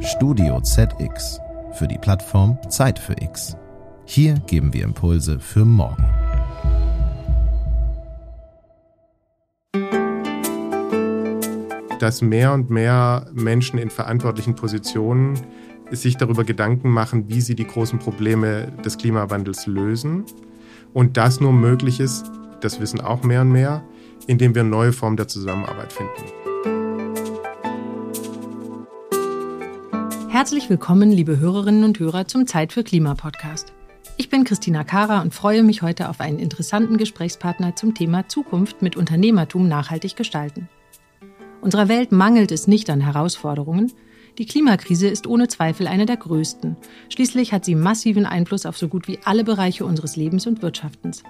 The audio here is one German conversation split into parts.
Studio ZX für die Plattform Zeit für X. Hier geben wir Impulse für morgen. Dass mehr und mehr Menschen in verantwortlichen Positionen sich darüber Gedanken machen, wie sie die großen Probleme des Klimawandels lösen. Und das nur möglich ist, das wissen auch mehr und mehr, indem wir neue Formen der Zusammenarbeit finden. Herzlich willkommen, liebe Hörerinnen und Hörer, zum Zeit für Klima Podcast. Ich bin Christina Kara und freue mich heute auf einen interessanten Gesprächspartner zum Thema Zukunft mit Unternehmertum nachhaltig gestalten. Unserer Welt mangelt es nicht an Herausforderungen. Die Klimakrise ist ohne Zweifel eine der größten. Schließlich hat sie massiven Einfluss auf so gut wie alle Bereiche unseres Lebens und Wirtschaftens.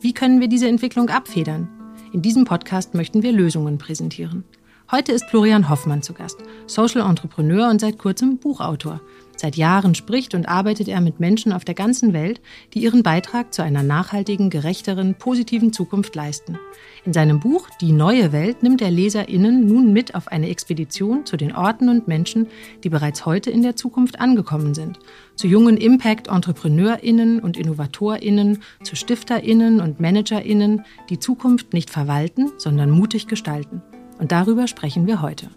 Wie können wir diese Entwicklung abfedern? In diesem Podcast möchten wir Lösungen präsentieren. Heute ist Florian Hoffmann zu Gast, Social Entrepreneur und seit kurzem Buchautor. Seit Jahren spricht und arbeitet er mit Menschen auf der ganzen Welt, die ihren Beitrag zu einer nachhaltigen, gerechteren, positiven Zukunft leisten. In seinem Buch Die neue Welt nimmt er LeserInnen nun mit auf eine Expedition zu den Orten und Menschen, die bereits heute in der Zukunft angekommen sind. Zu jungen Impact-EntrepreneurInnen und InnovatorInnen, zu StifterInnen und ManagerInnen, die Zukunft nicht verwalten, sondern mutig gestalten. Und darüber sprechen wir heute.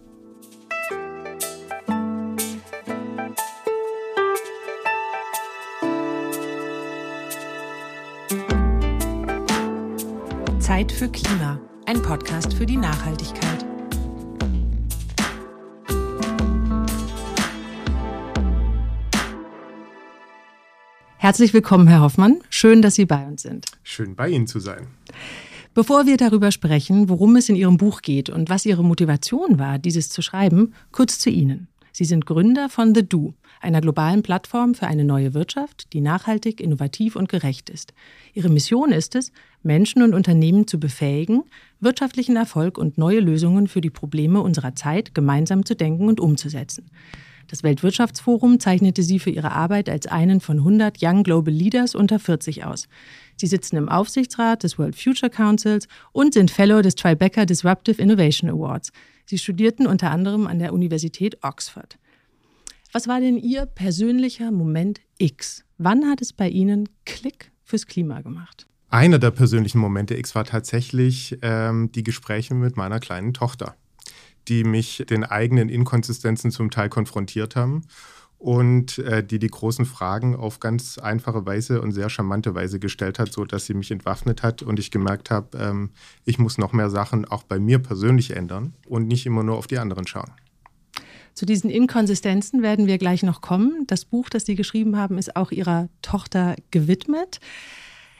Zeit für Klima, ein Podcast für die Nachhaltigkeit. Herzlich willkommen, Herr Hoffmann. Schön, dass Sie bei uns sind. Schön, bei Ihnen zu sein. Bevor wir darüber sprechen, worum es in Ihrem Buch geht und was Ihre Motivation war, dieses zu schreiben, kurz zu Ihnen. Sie sind Gründer von The Do, einer globalen Plattform für eine neue Wirtschaft, die nachhaltig, innovativ und gerecht ist. Ihre Mission ist es, Menschen und Unternehmen zu befähigen, wirtschaftlichen Erfolg und neue Lösungen für die Probleme unserer Zeit gemeinsam zu denken und umzusetzen. Das Weltwirtschaftsforum zeichnete sie für ihre Arbeit als einen von 100 Young Global Leaders unter 40 aus. Sie sitzen im Aufsichtsrat des World Future Councils und sind Fellow des Tribeca Disruptive Innovation Awards. Sie studierten unter anderem an der Universität Oxford. Was war denn Ihr persönlicher Moment X? Wann hat es bei Ihnen Klick fürs Klima gemacht? Einer der persönlichen Momente X war tatsächlich ähm, die Gespräche mit meiner kleinen Tochter die mich den eigenen Inkonsistenzen zum Teil konfrontiert haben und äh, die die großen Fragen auf ganz einfache Weise und sehr charmante Weise gestellt hat, so dass sie mich entwaffnet hat und ich gemerkt habe, ähm, ich muss noch mehr Sachen auch bei mir persönlich ändern und nicht immer nur auf die anderen schauen. Zu diesen Inkonsistenzen werden wir gleich noch kommen. Das Buch, das Sie geschrieben haben, ist auch Ihrer Tochter gewidmet.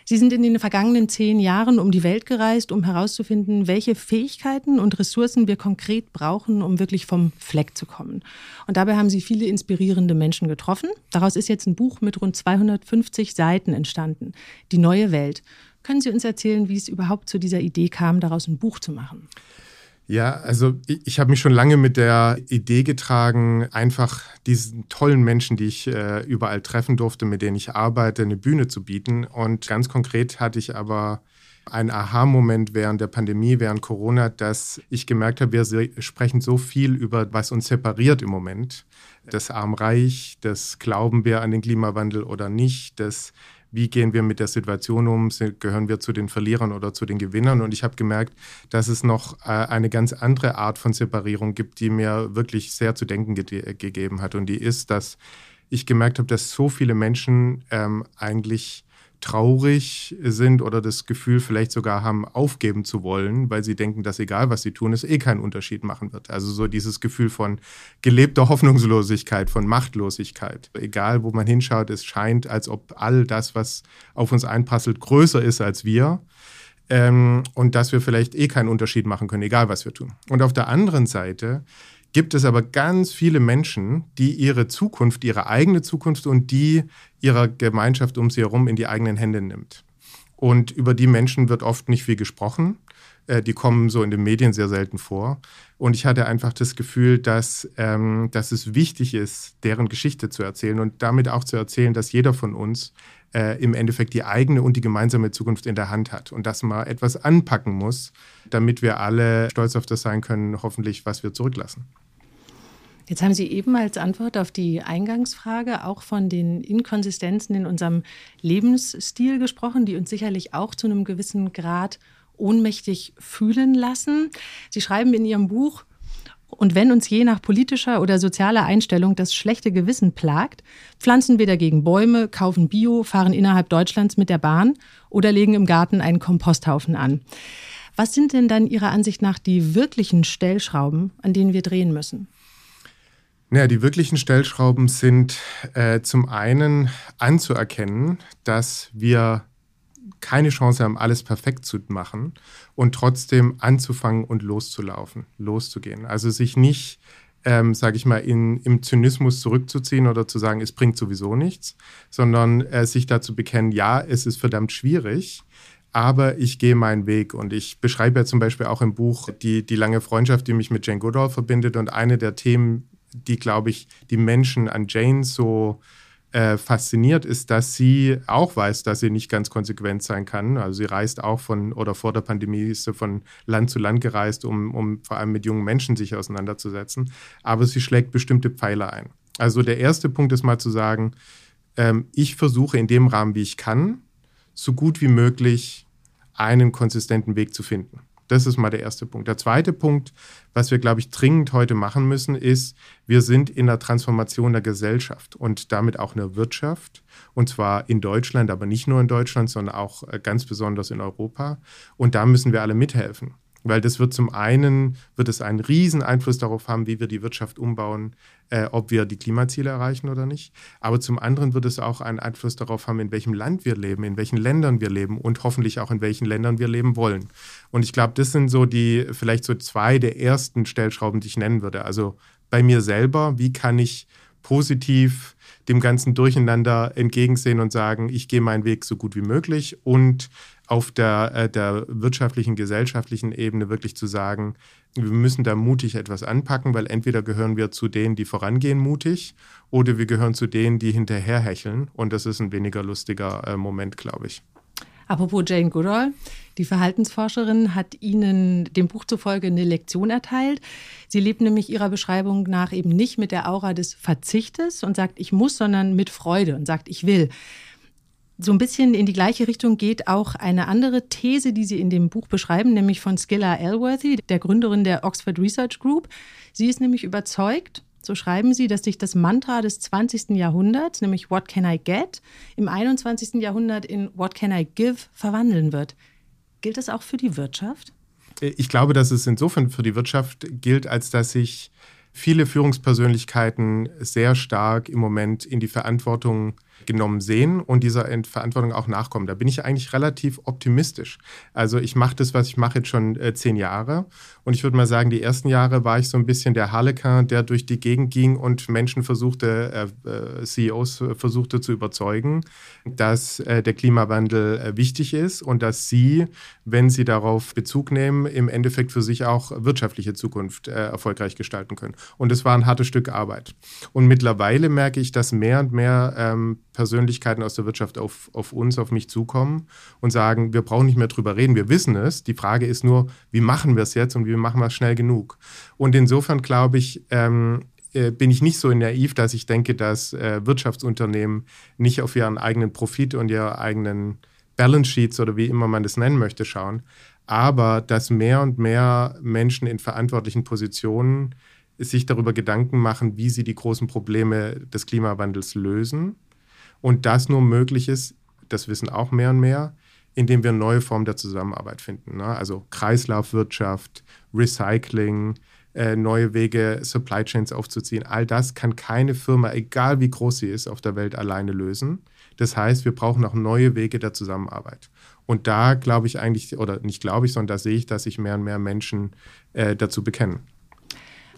Sie sind in den vergangenen zehn Jahren um die Welt gereist, um herauszufinden, welche Fähigkeiten und Ressourcen wir konkret brauchen, um wirklich vom Fleck zu kommen. Und dabei haben Sie viele inspirierende Menschen getroffen. Daraus ist jetzt ein Buch mit rund 250 Seiten entstanden. Die neue Welt. Können Sie uns erzählen, wie es überhaupt zu dieser Idee kam, daraus ein Buch zu machen? Ja, also ich, ich habe mich schon lange mit der Idee getragen, einfach diesen tollen Menschen, die ich äh, überall treffen durfte, mit denen ich arbeite, eine Bühne zu bieten. Und ganz konkret hatte ich aber einen Aha-Moment während der Pandemie, während Corona, dass ich gemerkt habe, wir sprechen so viel über, was uns separiert im Moment. Das Arm-Reich, das Glauben wir an den Klimawandel oder nicht, das wie gehen wir mit der Situation um, gehören wir zu den Verlierern oder zu den Gewinnern. Und ich habe gemerkt, dass es noch äh, eine ganz andere Art von Separierung gibt, die mir wirklich sehr zu denken ge gegeben hat. Und die ist, dass ich gemerkt habe, dass so viele Menschen ähm, eigentlich traurig sind oder das Gefühl vielleicht sogar haben, aufgeben zu wollen, weil sie denken, dass egal was sie tun, es eh keinen Unterschied machen wird. Also so dieses Gefühl von gelebter Hoffnungslosigkeit, von Machtlosigkeit. Egal wo man hinschaut, es scheint, als ob all das, was auf uns einprasselt, größer ist als wir. Ähm, und dass wir vielleicht eh keinen Unterschied machen können, egal was wir tun. Und auf der anderen Seite gibt es aber ganz viele Menschen, die ihre Zukunft, ihre eigene Zukunft und die ihrer Gemeinschaft um sie herum in die eigenen Hände nimmt. Und über die Menschen wird oft nicht viel gesprochen. Äh, die kommen so in den Medien sehr selten vor. Und ich hatte einfach das Gefühl, dass, ähm, dass es wichtig ist, deren Geschichte zu erzählen und damit auch zu erzählen, dass jeder von uns äh, im Endeffekt die eigene und die gemeinsame Zukunft in der Hand hat und dass man etwas anpacken muss, damit wir alle stolz auf das sein können, hoffentlich, was wir zurücklassen. Jetzt haben Sie eben als Antwort auf die Eingangsfrage auch von den Inkonsistenzen in unserem Lebensstil gesprochen, die uns sicherlich auch zu einem gewissen Grad ohnmächtig fühlen lassen. Sie schreiben in Ihrem Buch, und wenn uns je nach politischer oder sozialer Einstellung das schlechte Gewissen plagt, pflanzen wir dagegen Bäume, kaufen Bio, fahren innerhalb Deutschlands mit der Bahn oder legen im Garten einen Komposthaufen an. Was sind denn dann Ihrer Ansicht nach die wirklichen Stellschrauben, an denen wir drehen müssen? Naja, die wirklichen Stellschrauben sind äh, zum einen anzuerkennen, dass wir keine Chance haben, alles perfekt zu machen und trotzdem anzufangen und loszulaufen, loszugehen. Also sich nicht, ähm, sage ich mal, in, im Zynismus zurückzuziehen oder zu sagen, es bringt sowieso nichts, sondern äh, sich dazu bekennen, ja, es ist verdammt schwierig, aber ich gehe meinen Weg und ich beschreibe ja zum Beispiel auch im Buch die, die lange Freundschaft, die mich mit Jane Goodall verbindet und eine der Themen, die, glaube ich, die Menschen an Jane so äh, fasziniert, ist, dass sie auch weiß, dass sie nicht ganz konsequent sein kann. Also sie reist auch von, oder vor der Pandemie ist sie von Land zu Land gereist, um, um vor allem mit jungen Menschen sich auseinanderzusetzen. Aber sie schlägt bestimmte Pfeiler ein. Also der erste Punkt ist mal zu sagen, ähm, ich versuche in dem Rahmen, wie ich kann, so gut wie möglich einen konsistenten Weg zu finden. Das ist mal der erste Punkt. Der zweite Punkt, was wir, glaube ich, dringend heute machen müssen, ist, wir sind in der Transformation der Gesellschaft und damit auch in der Wirtschaft. Und zwar in Deutschland, aber nicht nur in Deutschland, sondern auch äh, ganz besonders in Europa. Und da müssen wir alle mithelfen. Weil das wird zum einen, wird es einen riesen Einfluss darauf haben, wie wir die Wirtschaft umbauen, äh, ob wir die Klimaziele erreichen oder nicht. Aber zum anderen wird es auch einen Einfluss darauf haben, in welchem Land wir leben, in welchen Ländern wir leben und hoffentlich auch in welchen Ländern wir leben wollen. Und ich glaube, das sind so die, vielleicht so zwei der ersten Stellschrauben, die ich nennen würde. Also bei mir selber, wie kann ich positiv dem ganzen Durcheinander entgegensehen und sagen, ich gehe meinen Weg so gut wie möglich und auf der, äh, der wirtschaftlichen, gesellschaftlichen Ebene wirklich zu sagen, wir müssen da mutig etwas anpacken, weil entweder gehören wir zu denen, die vorangehen mutig, oder wir gehören zu denen, die hinterherhecheln. Und das ist ein weniger lustiger äh, Moment, glaube ich. Apropos Jane Goodall, die Verhaltensforscherin hat Ihnen dem Buch zufolge eine Lektion erteilt. Sie lebt nämlich ihrer Beschreibung nach eben nicht mit der Aura des Verzichtes und sagt, ich muss, sondern mit Freude und sagt, ich will. So ein bisschen in die gleiche Richtung geht auch eine andere These, die Sie in dem Buch beschreiben, nämlich von Skilla Elworthy, der Gründerin der Oxford Research Group. Sie ist nämlich überzeugt, so schreiben Sie, dass sich das Mantra des 20. Jahrhunderts, nämlich What can I get, im 21. Jahrhundert in What can I give verwandeln wird. Gilt das auch für die Wirtschaft? Ich glaube, dass es insofern für die Wirtschaft gilt, als dass sich viele Führungspersönlichkeiten sehr stark im Moment in die Verantwortung genommen sehen und dieser Verantwortung auch nachkommen. Da bin ich eigentlich relativ optimistisch. Also ich mache das, was ich mache, jetzt schon äh, zehn Jahre. Und ich würde mal sagen, die ersten Jahre war ich so ein bisschen der Harlequin, der durch die Gegend ging und Menschen versuchte, äh, äh CEOs versuchte zu überzeugen, dass äh, der Klimawandel äh, wichtig ist und dass sie, wenn sie darauf Bezug nehmen, im Endeffekt für sich auch wirtschaftliche Zukunft äh, erfolgreich gestalten können. Und es war ein hartes Stück Arbeit. Und mittlerweile merke ich, dass mehr und mehr ähm, Persönlichkeiten aus der Wirtschaft auf, auf uns, auf mich zukommen und sagen, wir brauchen nicht mehr drüber reden, wir wissen es. Die Frage ist nur, wie machen wir es jetzt und wie machen wir es schnell genug? Und insofern glaube ich, ähm, äh, bin ich nicht so naiv, dass ich denke, dass äh, Wirtschaftsunternehmen nicht auf ihren eigenen Profit und ihre eigenen Balance Sheets oder wie immer man das nennen möchte schauen, aber dass mehr und mehr Menschen in verantwortlichen Positionen sich darüber Gedanken machen, wie sie die großen Probleme des Klimawandels lösen und das nur möglich ist, das wissen auch mehr und mehr, indem wir neue Formen der Zusammenarbeit finden. Ne? Also Kreislaufwirtschaft, Recycling, äh, neue Wege, Supply Chains aufzuziehen. All das kann keine Firma, egal wie groß sie ist, auf der Welt alleine lösen. Das heißt, wir brauchen auch neue Wege der Zusammenarbeit. Und da glaube ich eigentlich, oder nicht glaube ich, sondern da sehe ich, dass sich mehr und mehr Menschen äh, dazu bekennen.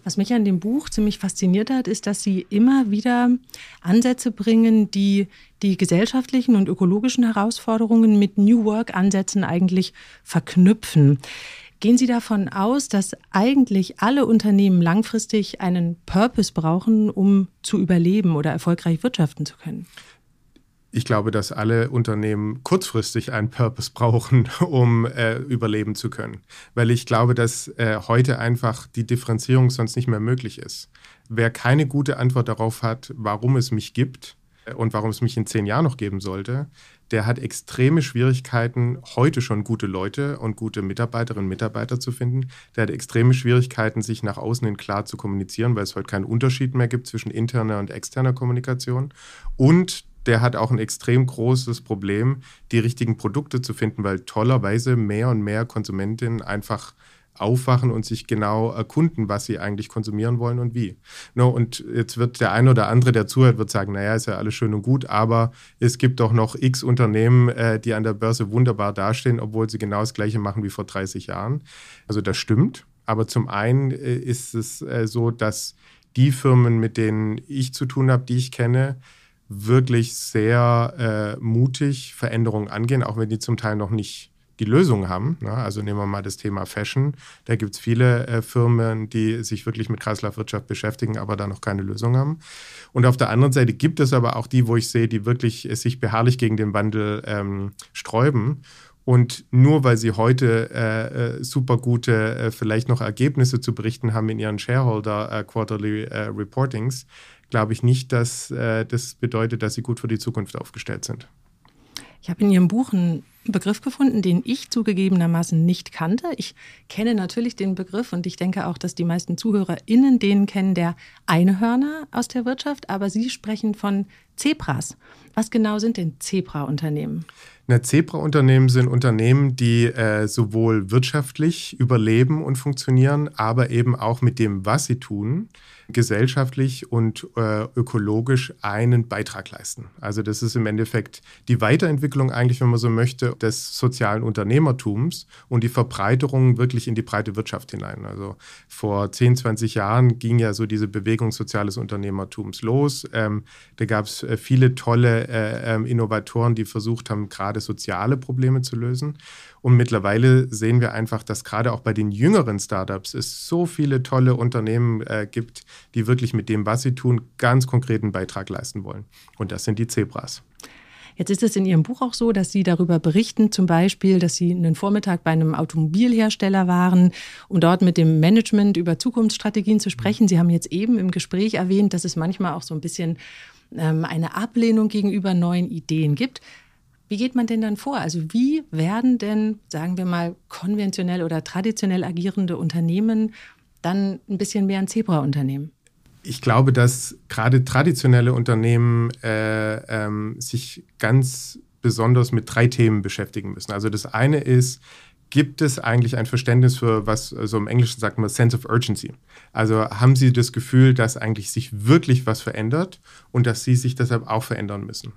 Was mich an dem Buch ziemlich fasziniert hat, ist, dass Sie immer wieder Ansätze bringen, die die gesellschaftlichen und ökologischen Herausforderungen mit New Work-Ansätzen eigentlich verknüpfen. Gehen Sie davon aus, dass eigentlich alle Unternehmen langfristig einen Purpose brauchen, um zu überleben oder erfolgreich wirtschaften zu können? ich glaube, dass alle Unternehmen kurzfristig einen Purpose brauchen, um äh, überleben zu können. Weil ich glaube, dass äh, heute einfach die Differenzierung sonst nicht mehr möglich ist. Wer keine gute Antwort darauf hat, warum es mich gibt äh, und warum es mich in zehn Jahren noch geben sollte, der hat extreme Schwierigkeiten, heute schon gute Leute und gute Mitarbeiterinnen und Mitarbeiter zu finden. Der hat extreme Schwierigkeiten, sich nach außen hin klar zu kommunizieren, weil es heute keinen Unterschied mehr gibt zwischen interner und externer Kommunikation. Und der hat auch ein extrem großes Problem, die richtigen Produkte zu finden, weil tollerweise mehr und mehr Konsumentinnen einfach aufwachen und sich genau erkunden, was sie eigentlich konsumieren wollen und wie. No, und jetzt wird der eine oder andere, der zuhört, wird sagen, naja, ist ja alles schön und gut, aber es gibt doch noch x Unternehmen, äh, die an der Börse wunderbar dastehen, obwohl sie genau das Gleiche machen wie vor 30 Jahren. Also das stimmt. Aber zum einen äh, ist es äh, so, dass die Firmen, mit denen ich zu tun habe, die ich kenne, wirklich sehr äh, mutig Veränderungen angehen, auch wenn die zum Teil noch nicht die Lösung haben. Ne? Also nehmen wir mal das Thema Fashion. Da gibt es viele äh, Firmen, die sich wirklich mit Kreislaufwirtschaft beschäftigen, aber da noch keine Lösung haben. Und auf der anderen Seite gibt es aber auch die, wo ich sehe, die wirklich äh, sich beharrlich gegen den Wandel ähm, sträuben. Und nur weil sie heute äh, äh super gute, äh, vielleicht noch Ergebnisse zu berichten haben in ihren Shareholder äh, Quarterly äh, Reportings, glaube ich nicht, dass äh, das bedeutet, dass sie gut für die Zukunft aufgestellt sind. Ich habe in Ihrem Buch einen Begriff gefunden, den ich zugegebenermaßen nicht kannte. Ich kenne natürlich den Begriff und ich denke auch, dass die meisten ZuhörerInnen den kennen, der Einhörner aus der Wirtschaft, aber Sie sprechen von Zebras. Was genau sind denn Zebra-Unternehmen? Zebra-Unternehmen sind Unternehmen, die äh, sowohl wirtschaftlich überleben und funktionieren, aber eben auch mit dem, was sie tun, gesellschaftlich und äh, ökologisch einen Beitrag leisten. Also das ist im Endeffekt die Weiterentwicklung eigentlich, wenn man so möchte, des sozialen Unternehmertums und die Verbreiterung wirklich in die breite Wirtschaft hinein. Also vor 10, 20 Jahren ging ja so diese Bewegung soziales Unternehmertums los. Ähm, da gab es viele tolle äh, ähm, Innovatoren, die versucht haben, gerade soziale Probleme zu lösen. Und mittlerweile sehen wir einfach, dass gerade auch bei den jüngeren Startups es so viele tolle Unternehmen äh, gibt, die wirklich mit dem, was sie tun, ganz konkreten Beitrag leisten wollen. Und das sind die Zebras. Jetzt ist es in Ihrem Buch auch so, dass Sie darüber berichten, zum Beispiel, dass Sie einen Vormittag bei einem Automobilhersteller waren, um dort mit dem Management über Zukunftsstrategien zu sprechen. Sie haben jetzt eben im Gespräch erwähnt, dass es manchmal auch so ein bisschen eine Ablehnung gegenüber neuen Ideen gibt. Wie geht man denn dann vor? Also wie werden denn, sagen wir mal, konventionell oder traditionell agierende Unternehmen dann ein bisschen mehr ein Zebra-Unternehmen? Ich glaube, dass gerade traditionelle Unternehmen äh, ähm, sich ganz besonders mit drei Themen beschäftigen müssen. Also das eine ist, gibt es eigentlich ein Verständnis für, was so also im Englischen sagt man, Sense of Urgency? Also haben Sie das Gefühl, dass eigentlich sich wirklich was verändert und dass Sie sich deshalb auch verändern müssen?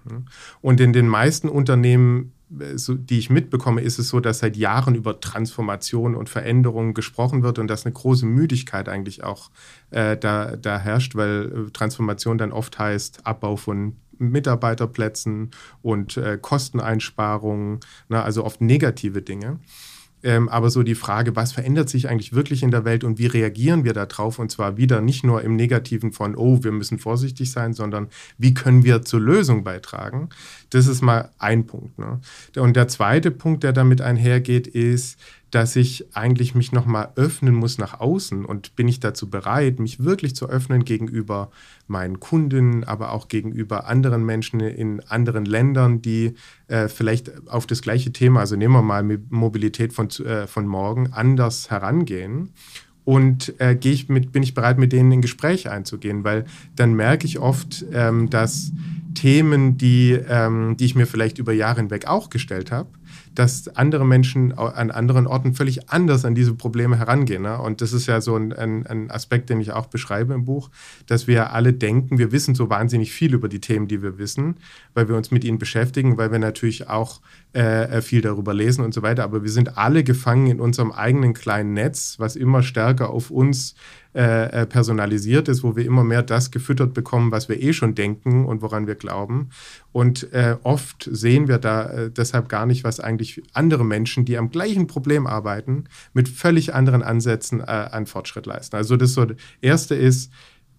Und in den meisten Unternehmen, äh, die ich mitbekomme, ist es so, dass seit Jahren über Transformation und Veränderung gesprochen wird und dass eine große Müdigkeit eigentlich auch äh, da, da herrscht, weil äh, Transformation dann oft heißt Abbau von Mitarbeiterplätzen und äh, Kosteneinsparungen, na, also oft negative Dinge. Ähm, aber so die Frage, was verändert sich eigentlich wirklich in der Welt und wie reagieren wir darauf? Und zwar wieder nicht nur im Negativen von, oh, wir müssen vorsichtig sein, sondern wie können wir zur Lösung beitragen? Das ist mal ein Punkt. Ne? Und der zweite Punkt, der damit einhergeht, ist, dass ich eigentlich mich nochmal öffnen muss nach außen und bin ich dazu bereit, mich wirklich zu öffnen gegenüber meinen Kunden, aber auch gegenüber anderen Menschen in anderen Ländern, die äh, vielleicht auf das gleiche Thema, also nehmen wir mal Mobilität von, äh, von morgen, anders herangehen. Und äh, ich mit, bin ich bereit, mit denen in Gespräch einzugehen, weil dann merke ich oft, ähm, dass Themen, die, ähm, die ich mir vielleicht über Jahre hinweg auch gestellt habe, dass andere Menschen an anderen Orten völlig anders an diese Probleme herangehen. Ne? Und das ist ja so ein, ein, ein, Aspekt, den ich auch beschreibe im Buch, dass wir alle denken, wir wissen so wahnsinnig viel über die Themen, die wir wissen, weil wir uns mit ihnen beschäftigen, weil wir natürlich auch äh, viel darüber lesen und so weiter. Aber wir sind alle gefangen in unserem eigenen kleinen Netz, was immer stärker auf uns äh, äh, personalisiert ist, wo wir immer mehr das gefüttert bekommen, was wir eh schon denken und woran wir glauben. Und äh, oft sehen wir da äh, deshalb gar nicht, was eigentlich andere Menschen, die am gleichen Problem arbeiten, mit völlig anderen Ansätzen äh, an Fortschritt leisten. Also das so, Erste ist,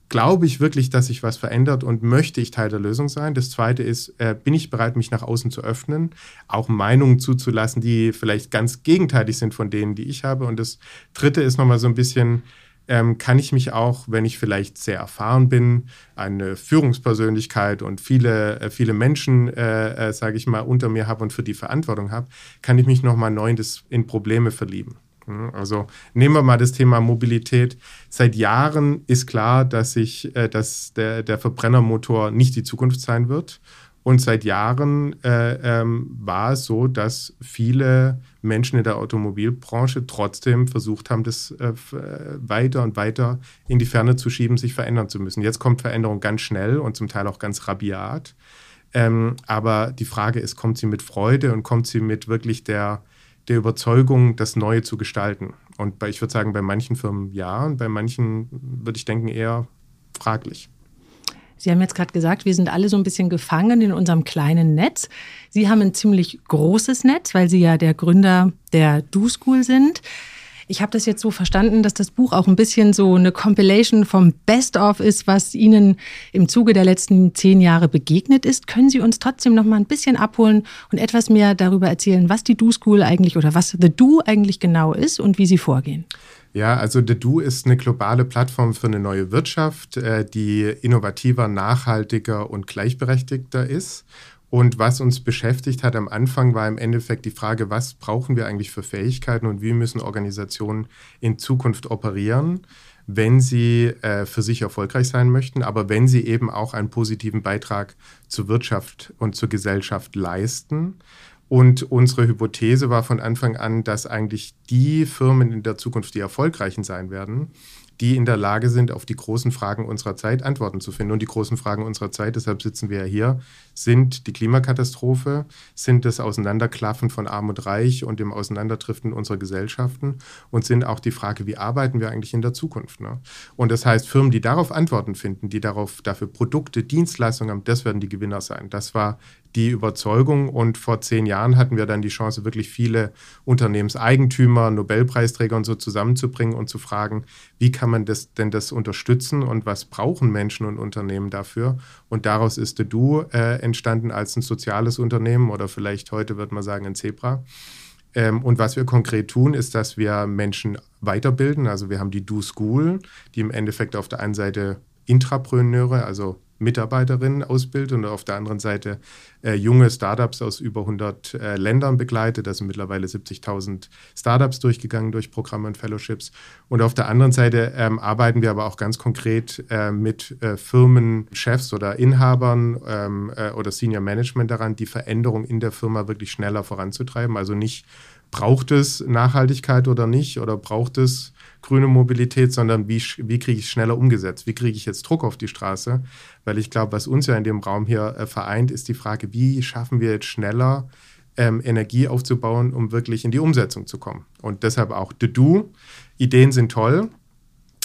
glaube ich wirklich, dass sich was verändert und möchte ich Teil der Lösung sein? Das Zweite ist, äh, bin ich bereit, mich nach außen zu öffnen, auch Meinungen zuzulassen, die vielleicht ganz gegenteilig sind von denen, die ich habe? Und das Dritte ist nochmal so ein bisschen, ähm, kann ich mich auch, wenn ich vielleicht sehr erfahren bin, eine Führungspersönlichkeit und viele, äh, viele Menschen, äh, äh, sage ich mal, unter mir habe und für die Verantwortung habe, kann ich mich nochmal neu in, das, in Probleme verlieben. Also nehmen wir mal das Thema Mobilität. Seit Jahren ist klar, dass, ich, äh, dass der, der Verbrennermotor nicht die Zukunft sein wird. Und seit Jahren äh, ähm, war es so, dass viele Menschen in der Automobilbranche trotzdem versucht haben, das äh, äh, weiter und weiter in die Ferne zu schieben, sich verändern zu müssen. Jetzt kommt Veränderung ganz schnell und zum Teil auch ganz rabiat. Ähm, aber die Frage ist, kommt sie mit Freude und kommt sie mit wirklich der, der Überzeugung, das Neue zu gestalten. Und bei, ich würde sagen, bei manchen Firmen ja und bei manchen würde ich denken eher fraglich. Sie haben jetzt gerade gesagt, wir sind alle so ein bisschen gefangen in unserem kleinen Netz. Sie haben ein ziemlich großes Netz, weil Sie ja der Gründer der Do School sind. Ich habe das jetzt so verstanden, dass das Buch auch ein bisschen so eine Compilation vom Best-of ist, was Ihnen im Zuge der letzten zehn Jahre begegnet ist. Können Sie uns trotzdem noch mal ein bisschen abholen und etwas mehr darüber erzählen, was die Do School eigentlich oder was The Do eigentlich genau ist und wie Sie vorgehen? Ja, also The Do ist eine globale Plattform für eine neue Wirtschaft, äh, die innovativer, nachhaltiger und gleichberechtigter ist. Und was uns beschäftigt hat am Anfang, war im Endeffekt die Frage, was brauchen wir eigentlich für Fähigkeiten und wie müssen Organisationen in Zukunft operieren, wenn sie äh, für sich erfolgreich sein möchten, aber wenn sie eben auch einen positiven Beitrag zur Wirtschaft und zur Gesellschaft leisten. Und unsere Hypothese war von Anfang an, dass eigentlich die Firmen in der Zukunft die erfolgreichen sein werden, die in der Lage sind, auf die großen Fragen unserer Zeit Antworten zu finden. Und die großen Fragen unserer Zeit, deshalb sitzen wir ja hier, sind die Klimakatastrophe, sind das Auseinanderklaffen von Arm und Reich und dem Auseinanderdriften unserer Gesellschaften und sind auch die Frage, wie arbeiten wir eigentlich in der Zukunft. Ne? Und das heißt, Firmen, die darauf Antworten finden, die darauf dafür Produkte, Dienstleistungen haben, das werden die Gewinner sein. Das war die Überzeugung. Und vor zehn Jahren hatten wir dann die Chance, wirklich viele Unternehmenseigentümer, Nobelpreisträger und so zusammenzubringen und zu fragen, wie kann man das denn das unterstützen und was brauchen Menschen und Unternehmen dafür? Und daraus ist The Do äh, entstanden als ein soziales Unternehmen oder vielleicht heute wird man sagen ein Zebra. Ähm, und was wir konkret tun, ist, dass wir Menschen weiterbilden. Also wir haben die Do School, die im Endeffekt auf der einen Seite Intrapreneure, also Mitarbeiterinnen ausbildet und auf der anderen Seite äh, junge Startups aus über 100 äh, Ländern begleitet. Da sind mittlerweile 70.000 Startups durchgegangen durch Programme und Fellowships. Und auf der anderen Seite ähm, arbeiten wir aber auch ganz konkret äh, mit äh, Firmenchefs oder Inhabern ähm, äh, oder Senior Management daran, die Veränderung in der Firma wirklich schneller voranzutreiben. Also nicht braucht es Nachhaltigkeit oder nicht oder braucht es grüne Mobilität, sondern wie, wie kriege ich es schneller umgesetzt? Wie kriege ich jetzt Druck auf die Straße? Weil ich glaube, was uns ja in dem Raum hier äh, vereint, ist die Frage, wie schaffen wir jetzt schneller ähm, Energie aufzubauen, um wirklich in die Umsetzung zu kommen? Und deshalb auch The Do. Ideen sind toll,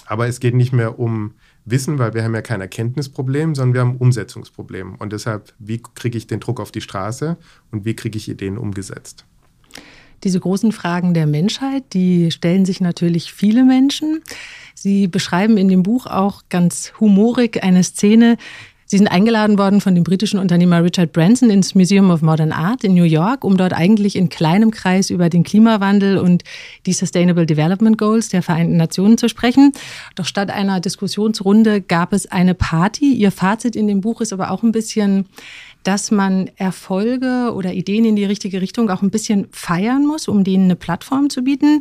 aber es geht nicht mehr um Wissen, weil wir haben ja kein Erkenntnisproblem, sondern wir haben ein Umsetzungsproblem. Und deshalb, wie kriege ich den Druck auf die Straße und wie kriege ich Ideen umgesetzt? Diese großen Fragen der Menschheit, die stellen sich natürlich viele Menschen. Sie beschreiben in dem Buch auch ganz humorig eine Szene, Sie sind eingeladen worden von dem britischen Unternehmer Richard Branson ins Museum of Modern Art in New York, um dort eigentlich in kleinem Kreis über den Klimawandel und die Sustainable Development Goals der Vereinten Nationen zu sprechen. Doch statt einer Diskussionsrunde gab es eine Party. Ihr Fazit in dem Buch ist aber auch ein bisschen dass man Erfolge oder Ideen in die richtige Richtung auch ein bisschen feiern muss, um denen eine Plattform zu bieten.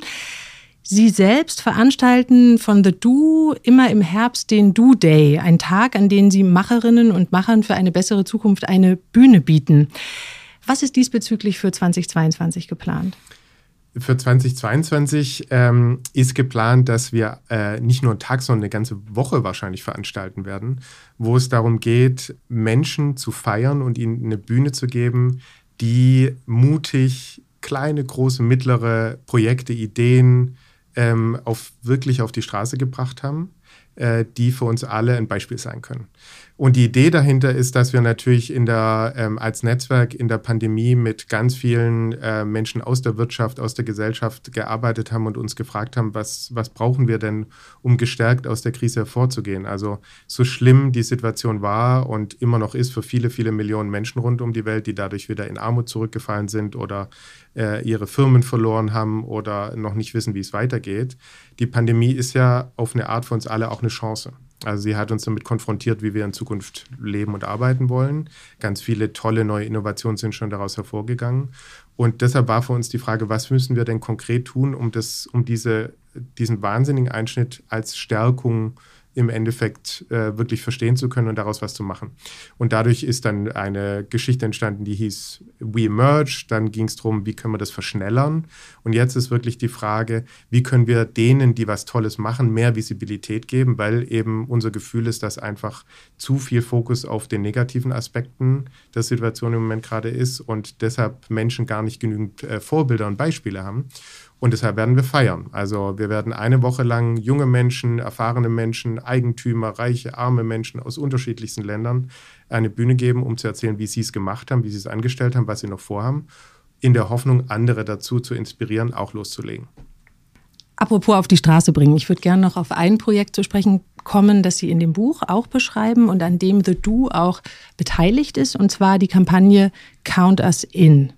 Sie selbst veranstalten von The Do immer im Herbst den Do Day, ein Tag, an dem Sie Macherinnen und Machern für eine bessere Zukunft eine Bühne bieten. Was ist diesbezüglich für 2022 geplant? Für 2022 ähm, ist geplant, dass wir äh, nicht nur einen Tag, sondern eine ganze Woche wahrscheinlich veranstalten werden, wo es darum geht, Menschen zu feiern und ihnen eine Bühne zu geben, die mutig kleine, große, mittlere Projekte, Ideen ähm, auf, wirklich auf die Straße gebracht haben die für uns alle ein Beispiel sein können. Und die Idee dahinter ist, dass wir natürlich in der, ähm, als Netzwerk in der Pandemie mit ganz vielen äh, Menschen aus der Wirtschaft, aus der Gesellschaft gearbeitet haben und uns gefragt haben, was, was brauchen wir denn, um gestärkt aus der Krise hervorzugehen. Also so schlimm die Situation war und immer noch ist für viele, viele Millionen Menschen rund um die Welt, die dadurch wieder in Armut zurückgefallen sind oder äh, ihre Firmen verloren haben oder noch nicht wissen, wie es weitergeht. Die Pandemie ist ja auf eine Art für uns alle auch eine Chance. Also sie hat uns damit konfrontiert, wie wir in Zukunft leben und arbeiten wollen. Ganz viele tolle neue Innovationen sind schon daraus hervorgegangen. Und deshalb war für uns die Frage, was müssen wir denn konkret tun, um, das, um diese, diesen wahnsinnigen Einschnitt als Stärkung zu im Endeffekt äh, wirklich verstehen zu können und daraus was zu machen. Und dadurch ist dann eine Geschichte entstanden, die hieß We Emerge. Dann ging es darum, wie können wir das verschnellern. Und jetzt ist wirklich die Frage, wie können wir denen, die was Tolles machen, mehr Visibilität geben, weil eben unser Gefühl ist, dass einfach zu viel Fokus auf den negativen Aspekten der Situation im Moment gerade ist und deshalb Menschen gar nicht genügend äh, Vorbilder und Beispiele haben. Und deshalb werden wir feiern. Also wir werden eine Woche lang junge Menschen, erfahrene Menschen, Eigentümer, reiche, arme Menschen aus unterschiedlichsten Ländern eine Bühne geben, um zu erzählen, wie sie es gemacht haben, wie sie es angestellt haben, was sie noch vorhaben, in der Hoffnung, andere dazu zu inspirieren, auch loszulegen. Apropos auf die Straße bringen, ich würde gerne noch auf ein Projekt zu sprechen kommen, das Sie in dem Buch auch beschreiben und an dem The Do auch beteiligt ist, und zwar die Kampagne Count Us In.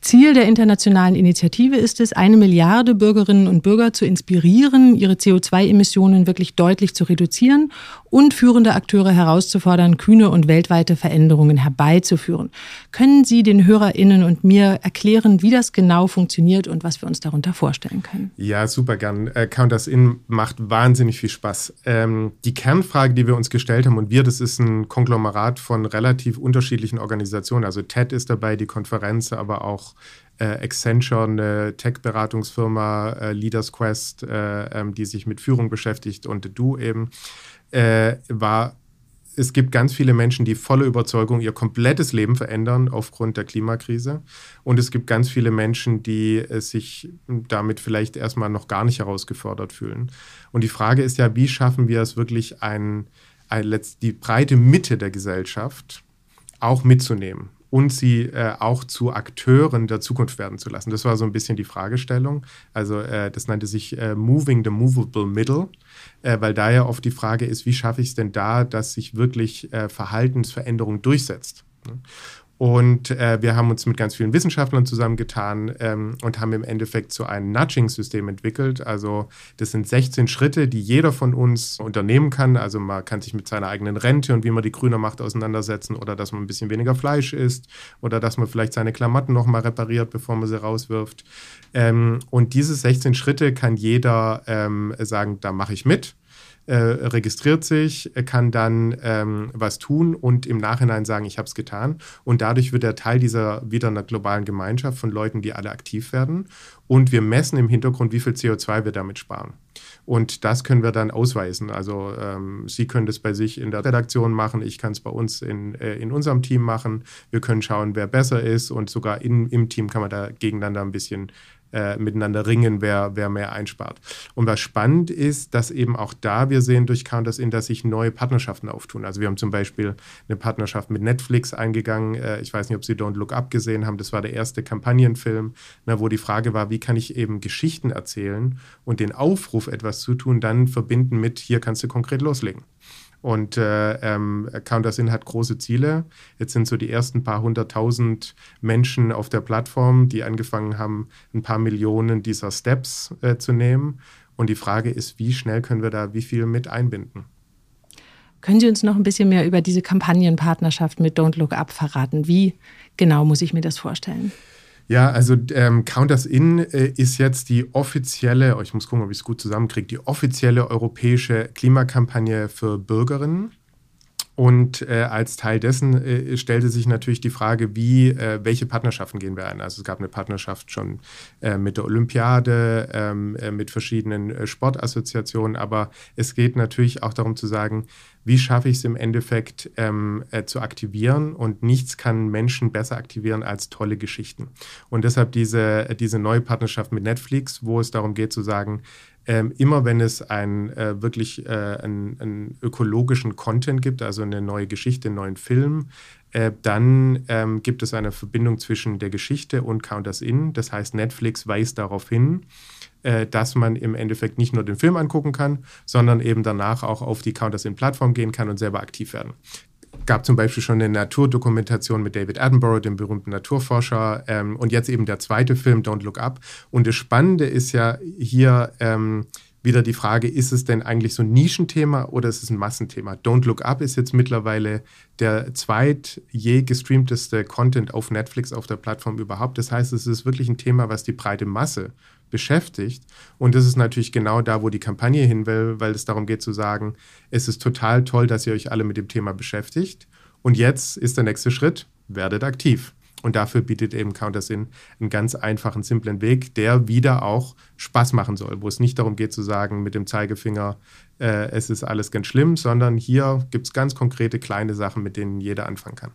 Ziel der internationalen Initiative ist es, eine Milliarde Bürgerinnen und Bürger zu inspirieren, ihre CO2-Emissionen wirklich deutlich zu reduzieren und führende Akteure herauszufordern, kühne und weltweite Veränderungen herbeizuführen. Können Sie den HörerInnen und mir erklären, wie das genau funktioniert und was wir uns darunter vorstellen können? Ja, super gern. Äh, Count Us In macht wahnsinnig viel Spaß. Ähm, die Kernfrage, die wir uns gestellt haben, und wir, das ist ein Konglomerat von relativ unterschiedlichen Organisationen. Also TED ist dabei, die Konferenz, aber auch äh, Accenture, eine Tech-Beratungsfirma, äh, Leaders Quest, äh, ähm, die sich mit Führung beschäftigt und Du eben, äh, war, es gibt ganz viele Menschen, die voller Überzeugung ihr komplettes Leben verändern aufgrund der Klimakrise. Und es gibt ganz viele Menschen, die äh, sich damit vielleicht erstmal noch gar nicht herausgefordert fühlen. Und die Frage ist ja, wie schaffen wir es wirklich, ein, ein, die breite Mitte der Gesellschaft auch mitzunehmen? Und sie äh, auch zu Akteuren der Zukunft werden zu lassen. Das war so ein bisschen die Fragestellung. Also äh, das nannte sich äh, Moving the Movable Middle, äh, weil da ja oft die Frage ist, wie schaffe ich es denn da, dass sich wirklich äh, Verhaltensveränderung durchsetzt. Und äh, wir haben uns mit ganz vielen Wissenschaftlern zusammengetan ähm, und haben im Endeffekt so ein Nudging-System entwickelt. Also das sind 16 Schritte, die jeder von uns unternehmen kann. Also man kann sich mit seiner eigenen Rente und wie man die grüner macht auseinandersetzen oder dass man ein bisschen weniger Fleisch isst oder dass man vielleicht seine Klamotten nochmal repariert, bevor man sie rauswirft. Ähm, und diese 16 Schritte kann jeder ähm, sagen, da mache ich mit äh, registriert sich, kann dann ähm, was tun und im Nachhinein sagen, ich habe es getan. Und dadurch wird er Teil dieser wieder einer globalen Gemeinschaft von Leuten, die alle aktiv werden. Und wir messen im Hintergrund, wie viel CO2 wir damit sparen. Und das können wir dann ausweisen. Also ähm, Sie können das bei sich in der Redaktion machen, ich kann es bei uns in, äh, in unserem Team machen. Wir können schauen, wer besser ist und sogar in, im Team kann man da gegeneinander ein bisschen äh, miteinander ringen, wer, wer mehr einspart. Und was spannend ist, dass eben auch da wir sehen durch Counters in, dass sich neue Partnerschaften auftun. Also wir haben zum Beispiel eine Partnerschaft mit Netflix eingegangen. Äh, ich weiß nicht, ob Sie Don't Look Up gesehen haben. Das war der erste Kampagnenfilm, wo die Frage war, wie kann ich eben Geschichten erzählen und den Aufruf, etwas zu tun, dann verbinden mit, hier kannst du konkret loslegen. Und äh, ähm, Countersin hat große Ziele. Jetzt sind so die ersten paar hunderttausend Menschen auf der Plattform, die angefangen haben, ein paar Millionen dieser Steps äh, zu nehmen. Und die Frage ist, wie schnell können wir da wie viel mit einbinden? Können Sie uns noch ein bisschen mehr über diese Kampagnenpartnerschaft mit Don't Look Up verraten? Wie genau muss ich mir das vorstellen? Ja, also ähm, Counters In äh, ist jetzt die offizielle, oh, ich muss gucken, ob ich es gut zusammenkriege, die offizielle europäische Klimakampagne für Bürgerinnen. Und äh, als Teil dessen äh, stellte sich natürlich die Frage, wie, äh, welche Partnerschaften gehen wir ein? Also es gab eine Partnerschaft schon äh, mit der Olympiade, ähm, äh, mit verschiedenen äh, Sportassoziationen, aber es geht natürlich auch darum zu sagen, wie schaffe ich es im Endeffekt ähm, äh, zu aktivieren und nichts kann Menschen besser aktivieren als tolle Geschichten. Und deshalb diese, diese neue Partnerschaft mit Netflix, wo es darum geht zu sagen, ähm, immer wenn es ein, äh, wirklich äh, einen, einen, ökologischen Content gibt, also eine neue Geschichte, einen neuen Film, äh, dann ähm, gibt es eine Verbindung zwischen der Geschichte und Counters In. Das heißt, Netflix weist darauf hin, äh, dass man im Endeffekt nicht nur den Film angucken kann, sondern eben danach auch auf die Counters In-Plattform gehen kann und selber aktiv werden gab zum Beispiel schon eine Naturdokumentation mit David Attenborough, dem berühmten Naturforscher, ähm, und jetzt eben der zweite Film, Don't Look Up. Und das Spannende ist ja hier ähm, wieder die Frage, ist es denn eigentlich so ein Nischenthema oder ist es ein Massenthema? Don't Look Up ist jetzt mittlerweile der zweit je gestreamteste Content auf Netflix auf der Plattform überhaupt. Das heißt, es ist wirklich ein Thema, was die breite Masse beschäftigt. Und das ist natürlich genau da, wo die Kampagne hin will, weil es darum geht zu sagen, es ist total toll, dass ihr euch alle mit dem Thema beschäftigt. Und jetzt ist der nächste Schritt, werdet aktiv. Und dafür bietet eben Countersin einen ganz einfachen, simplen Weg, der wieder auch Spaß machen soll, wo es nicht darum geht zu sagen, mit dem Zeigefinger, äh, es ist alles ganz schlimm, sondern hier gibt es ganz konkrete kleine Sachen, mit denen jeder anfangen kann.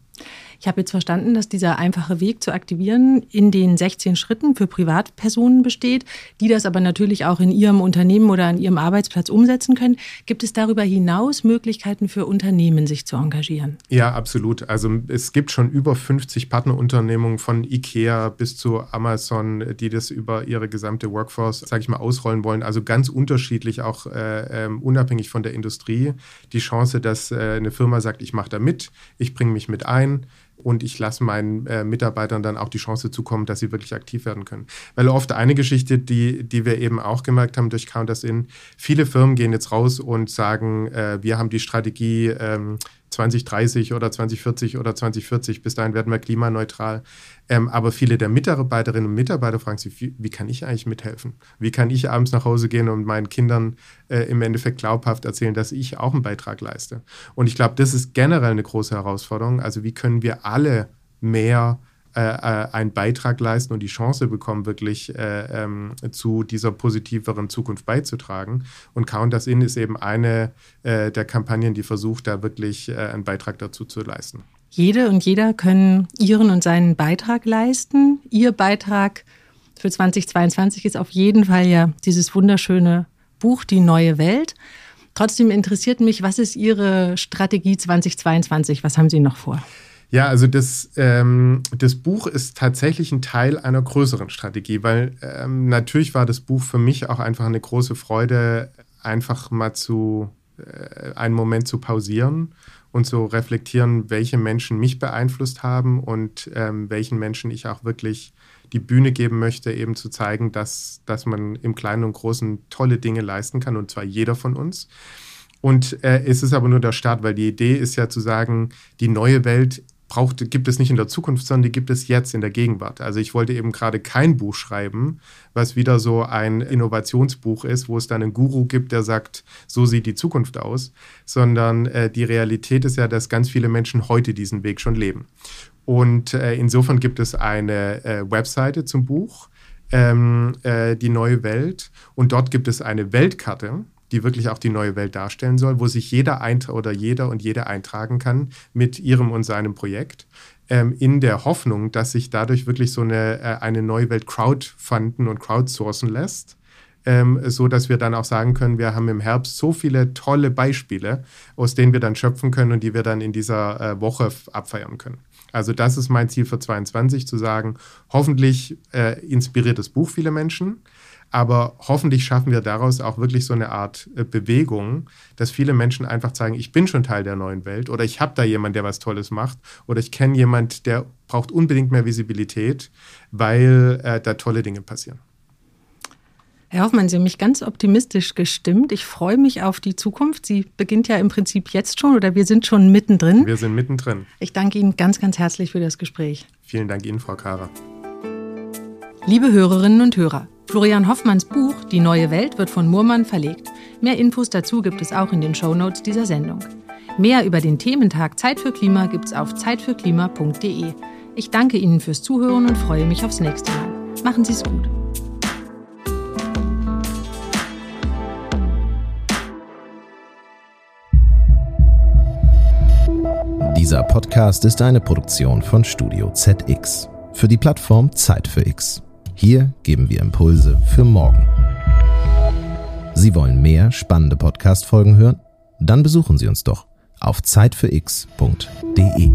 Ich habe jetzt verstanden, dass dieser einfache Weg zu aktivieren in den 16 Schritten für Privatpersonen besteht, die das aber natürlich auch in ihrem Unternehmen oder an ihrem Arbeitsplatz umsetzen können. Gibt es darüber hinaus Möglichkeiten für Unternehmen, sich zu engagieren? Ja, absolut. Also es gibt schon über 50 Partnerunternehmungen von IKEA bis zu Amazon, die das über ihre gesamte Workforce, sage ich mal, ausrollen wollen. Also ganz unterschiedlich, auch äh, ähm, unabhängig von der Industrie. Die Chance, dass äh, eine Firma sagt, ich mache da mit, ich bringe mich mit ein und ich lasse meinen äh, Mitarbeitern dann auch die Chance zukommen, dass sie wirklich aktiv werden können. Weil oft eine Geschichte, die, die wir eben auch gemerkt haben durch Counters In, viele Firmen gehen jetzt raus und sagen, äh, wir haben die Strategie, ähm, 2030 oder 2040 oder 2040, bis dahin werden wir klimaneutral. Ähm, aber viele der Mitarbeiterinnen und Mitarbeiter fragen sich, wie, wie, kann ich eigentlich mithelfen? Wie kann ich abends nach Hause gehen und meinen Kindern äh, im Endeffekt glaubhaft erzählen, dass ich auch einen Beitrag leiste? Und ich glaube, das ist generell eine große Herausforderung. Also wie können wir alle mehr äh, äh, einen Beitrag leisten und die Chance bekommen, wirklich äh, ähm, zu dieser positiveren Zukunft beizutragen. Und Count Us In ist eben eine äh, der Kampagnen, die versucht, da wirklich äh, einen Beitrag dazu zu leisten. Jede und jeder können ihren und seinen Beitrag leisten. Ihr Beitrag für 2022 ist auf jeden Fall ja dieses wunderschöne Buch Die neue Welt. Trotzdem interessiert mich, was ist Ihre Strategie 2022? Was haben Sie noch vor? Ja, also das, ähm, das Buch ist tatsächlich ein Teil einer größeren Strategie, weil ähm, natürlich war das Buch für mich auch einfach eine große Freude, einfach mal zu äh, einen Moment zu pausieren und zu reflektieren, welche Menschen mich beeinflusst haben und ähm, welchen Menschen ich auch wirklich die Bühne geben möchte, eben zu zeigen, dass, dass man im Kleinen und Großen tolle Dinge leisten kann und zwar jeder von uns. Und äh, es ist aber nur der Start, weil die Idee ist ja zu sagen, die neue Welt braucht, gibt es nicht in der Zukunft, sondern die gibt es jetzt in der Gegenwart. Also ich wollte eben gerade kein Buch schreiben, was wieder so ein Innovationsbuch ist, wo es dann einen Guru gibt, der sagt, so sieht die Zukunft aus, sondern äh, die Realität ist ja, dass ganz viele Menschen heute diesen Weg schon leben. Und äh, insofern gibt es eine äh, Webseite zum Buch, ähm, äh, die neue Welt, und dort gibt es eine Weltkarte die wirklich auch die neue Welt darstellen soll, wo sich jeder oder jeder und jede eintragen kann mit ihrem und seinem Projekt, ähm, in der Hoffnung, dass sich dadurch wirklich so eine, äh, eine neue Welt crowdfunden und crowdsourcen lässt. Ähm, so dass wir dann auch sagen können, wir haben im Herbst so viele tolle Beispiele, aus denen wir dann schöpfen können und die wir dann in dieser äh, Woche abfeiern können. Also das ist mein Ziel für 2022, zu sagen, hoffentlich äh, inspiriert das Buch viele Menschen, aber hoffentlich schaffen wir daraus auch wirklich so eine Art äh, Bewegung, dass viele Menschen einfach sagen, ich bin schon Teil der neuen Welt oder ich habe da jemanden, der was Tolles macht oder ich kenne jemanden, der braucht unbedingt mehr Visibilität, weil äh, da tolle Dinge passieren. Herr Hoffmann, Sie haben mich ganz optimistisch gestimmt. Ich freue mich auf die Zukunft. Sie beginnt ja im Prinzip jetzt schon oder wir sind schon mittendrin. Wir sind mittendrin. Ich danke Ihnen ganz, ganz herzlich für das Gespräch. Vielen Dank Ihnen, Frau Kara. Liebe Hörerinnen und Hörer, Florian Hoffmanns Buch Die neue Welt wird von Murmann verlegt. Mehr Infos dazu gibt es auch in den Shownotes dieser Sendung. Mehr über den Thementag Zeit für Klima gibt es auf zeitfürklima.de. Ich danke Ihnen fürs Zuhören und freue mich aufs nächste Mal. Machen Sie es gut. Dieser Podcast ist eine Produktion von Studio ZX für die Plattform Zeit für X. Hier geben wir Impulse für morgen. Sie wollen mehr spannende Podcast-Folgen hören? Dann besuchen Sie uns doch auf zeitfürx.de.